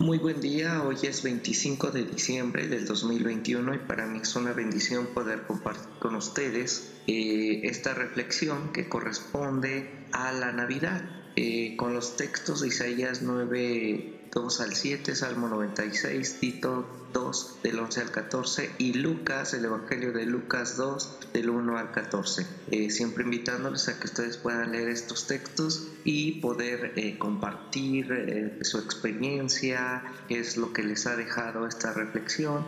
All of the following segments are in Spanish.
Muy buen día, hoy es 25 de diciembre del 2021 y para mí es una bendición poder compartir con ustedes eh, esta reflexión que corresponde a la Navidad eh, con los textos de Isaías 9 2 al 7, Salmo 96, Tito 2 del 11 al 14 y Lucas, el Evangelio de Lucas 2 del 1 al 14. Eh, siempre invitándoles a que ustedes puedan leer estos textos y poder eh, compartir eh, su experiencia, qué es lo que les ha dejado esta reflexión,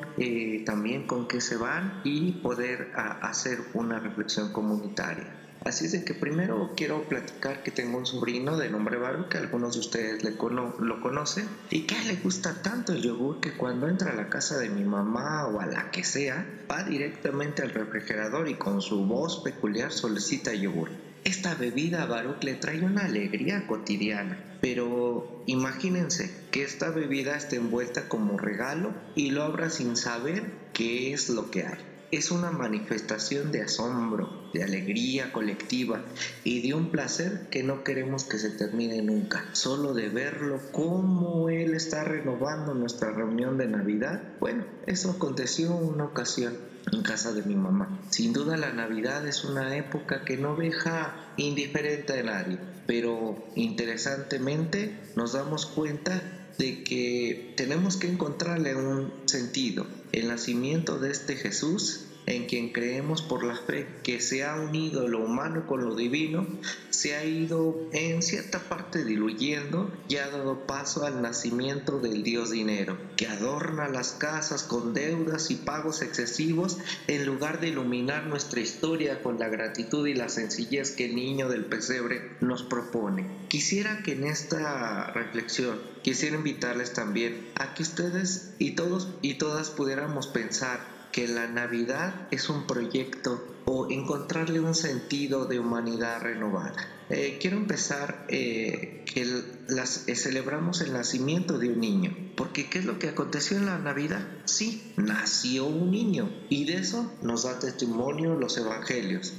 también con qué se van y poder hacer una reflexión comunitaria. Así es que primero quiero platicar que tengo un sobrino de nombre Baru, que algunos de ustedes le lo conocen, y que le gusta tanto el yogur que cuando entra a la casa de mi mamá o a la que sea, va directamente al refrigerador y con su voz peculiar solicita yogur. Esta bebida a Baruch le trae una alegría cotidiana, pero imagínense que esta bebida esté envuelta como regalo y lo abra sin saber qué es lo que hay es una manifestación de asombro, de alegría colectiva y de un placer que no queremos que se termine nunca. Solo de verlo, cómo Él está renovando nuestra reunión de Navidad. Bueno, eso aconteció una ocasión en casa de mi mamá. Sin duda la Navidad es una época que no deja indiferente a nadie, pero interesantemente nos damos cuenta de que tenemos que encontrarle un sentido. El nacimiento de este Jesús en quien creemos por la fe que se ha unido lo humano con lo divino, se ha ido en cierta parte diluyendo y ha dado paso al nacimiento del Dios dinero, que adorna las casas con deudas y pagos excesivos en lugar de iluminar nuestra historia con la gratitud y la sencillez que el niño del pesebre nos propone. Quisiera que en esta reflexión quisiera invitarles también a que ustedes y todos y todas pudiéramos pensar que la Navidad es un proyecto o encontrarle un sentido de humanidad renovada. Eh, quiero empezar eh, que las, eh, celebramos el nacimiento de un niño, porque ¿qué es lo que aconteció en la Navidad? Sí, nació un niño y de eso nos da testimonio los evangelios.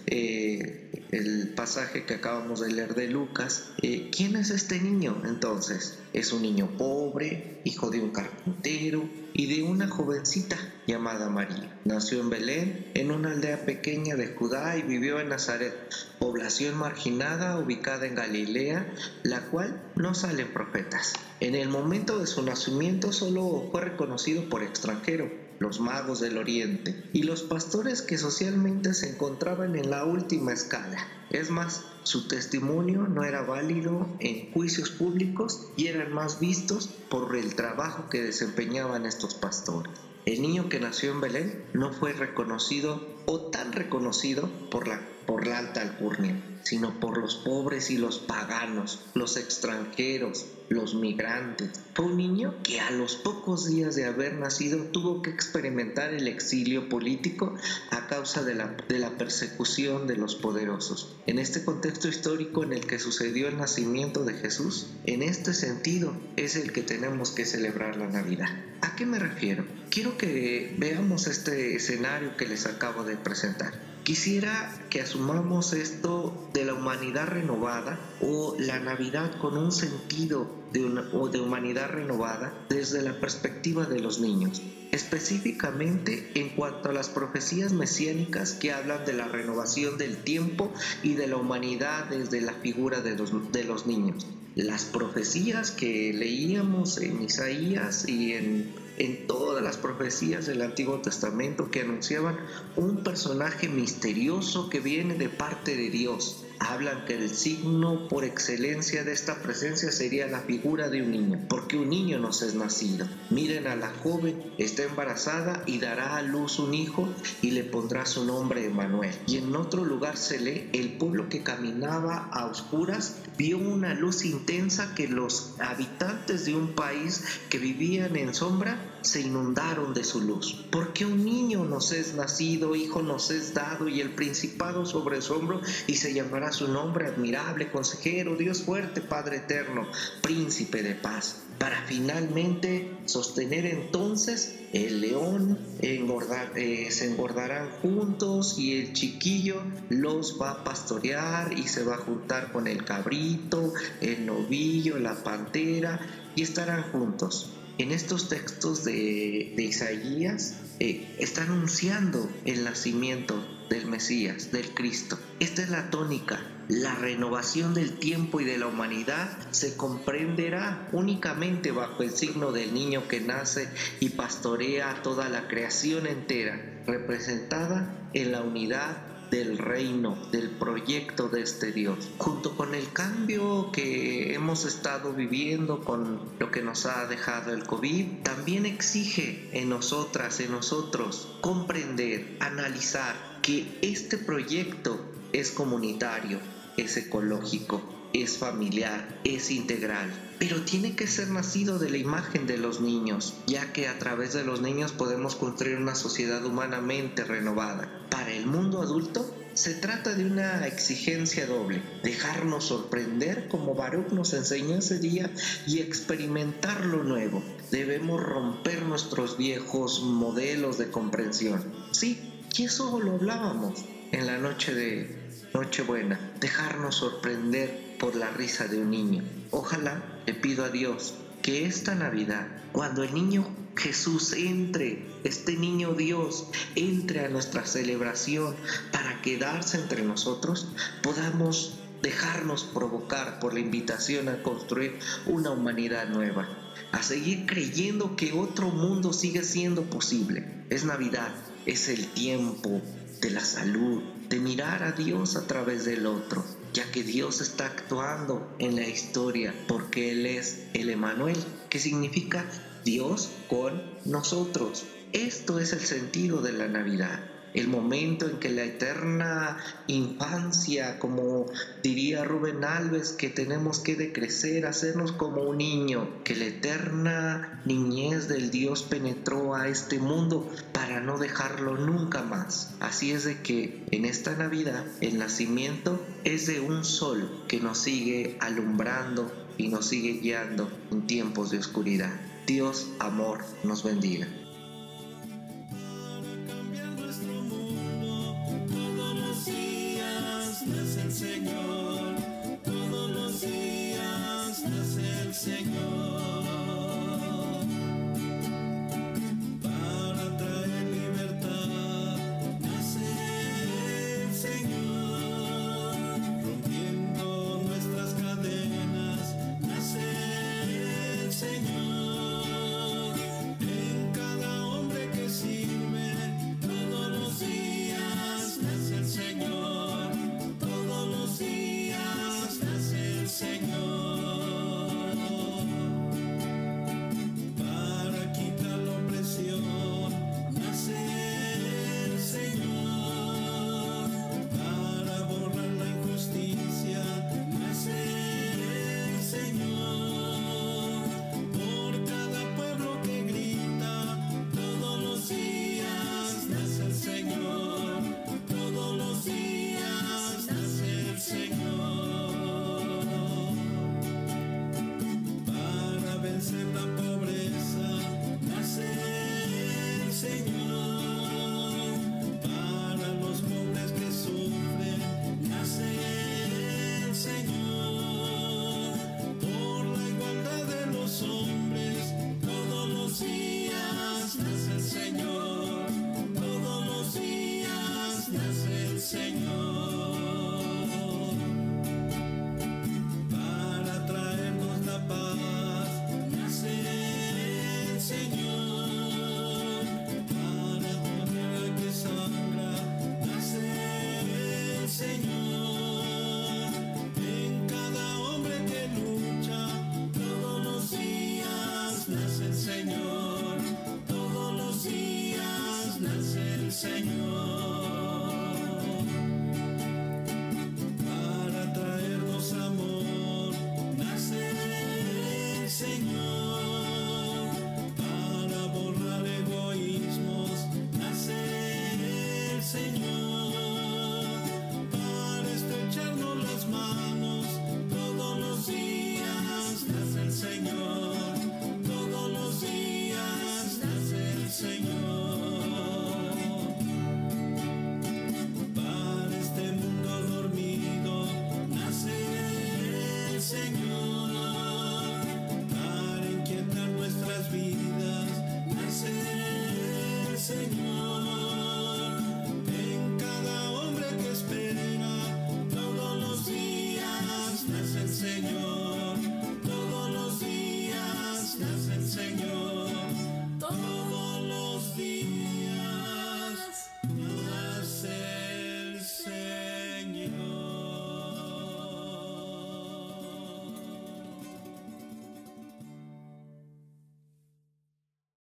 Pasaje que acabamos de leer de Lucas, ¿quién es este niño entonces? Es un niño pobre, hijo de un carpintero y de una jovencita llamada María. Nació en Belén, en una aldea pequeña de Judá y vivió en Nazaret, población marginada ubicada en Galilea, la cual no salen profetas. En el momento de su nacimiento solo fue reconocido por extranjero, los magos del oriente y los pastores que socialmente se encontraban en la última escala. Es más, su testimonio no era válido en juicios públicos y eran más vistos por el trabajo que desempeñaban estos pastores. El niño que nació en Belén no fue reconocido o tan reconocido por la, por la alta alcurnia, sino por los pobres y los paganos, los extranjeros, los migrantes. Fue un niño que a los pocos días de haber nacido tuvo que experimentar el exilio político a causa de la, de la persecución de los poderosos. En este contexto histórico en el que sucedió el nacimiento de Jesús, en este sentido es el que tenemos que celebrar la Navidad. ¿A qué me refiero? Quiero que veamos este escenario que les acabo de presentar. Quisiera que asumamos esto de la humanidad renovada o la Navidad con un sentido de, o de humanidad renovada desde la perspectiva de los niños, específicamente en cuanto a las profecías mesiánicas que hablan de la renovación del tiempo y de la humanidad desde la figura de los, de los niños. Las profecías que leíamos en Isaías y en en todas las profecías del Antiguo Testamento que anunciaban un personaje misterioso que viene de parte de Dios. Hablan que el signo por excelencia de esta presencia sería la figura de un niño, porque un niño nos es nacido. Miren a la joven, está embarazada y dará a luz un hijo y le pondrá su nombre Emanuel. Y en otro lugar se lee, el pueblo que caminaba a oscuras vio una luz intensa que los habitantes de un país que vivían en sombra se inundaron de su luz. Porque un niño nos es nacido, hijo nos es dado y el principado sobre su hombro y se llamará su nombre admirable, consejero, Dios fuerte, Padre eterno, príncipe de paz. Para finalmente sostener entonces el león eh, se engordarán juntos y el chiquillo los va a pastorear y se va a juntar con el cabrito, el novillo, la pantera y estarán juntos en estos textos de, Isaías eh, está anunciando el nacimiento del Mesías, del Cristo. Esta es la tónica. La renovación del tiempo y de la humanidad se comprenderá únicamente bajo el signo del niño que nace y pastorea toda la creación entera, representada en la unidad del reino, del proyecto de este Dios. Junto con el cambio que hemos estado viviendo, con lo que nos ha dejado el COVID, también exige en nosotras, en nosotros, comprender, analizar que este proyecto es comunitario, es ecológico, es familiar, es integral, pero tiene que ser nacido de la imagen de los niños, ya que a través de los niños podemos construir una sociedad humanamente renovada. Para el mundo adulto, se trata de una exigencia doble, dejarnos sorprender como Baruch nos enseñó ese día y experimentar lo nuevo. Debemos romper nuestros viejos modelos de comprensión. Sí, y eso lo hablábamos en la noche de Nochebuena, dejarnos sorprender por la risa de un niño. Ojalá le pido a Dios que esta Navidad, cuando el niño Jesús entre, este niño Dios entre a nuestra celebración para quedarse entre nosotros, podamos dejarnos provocar por la invitación a construir una humanidad nueva, a seguir creyendo que otro mundo sigue siendo posible. Es Navidad, es el tiempo de la salud, de mirar a Dios a través del otro, ya que Dios está actuando en la historia porque Él es el Emanuel, que significa Dios con nosotros. Esto es el sentido de la Navidad el momento en que la eterna infancia, como diría Rubén Alves, que tenemos que decrecer, hacernos como un niño, que la eterna niñez del Dios penetró a este mundo para no dejarlo nunca más. Así es de que en esta Navidad el nacimiento es de un sol que nos sigue alumbrando y nos sigue guiando en tiempos de oscuridad. Dios, amor, nos bendiga.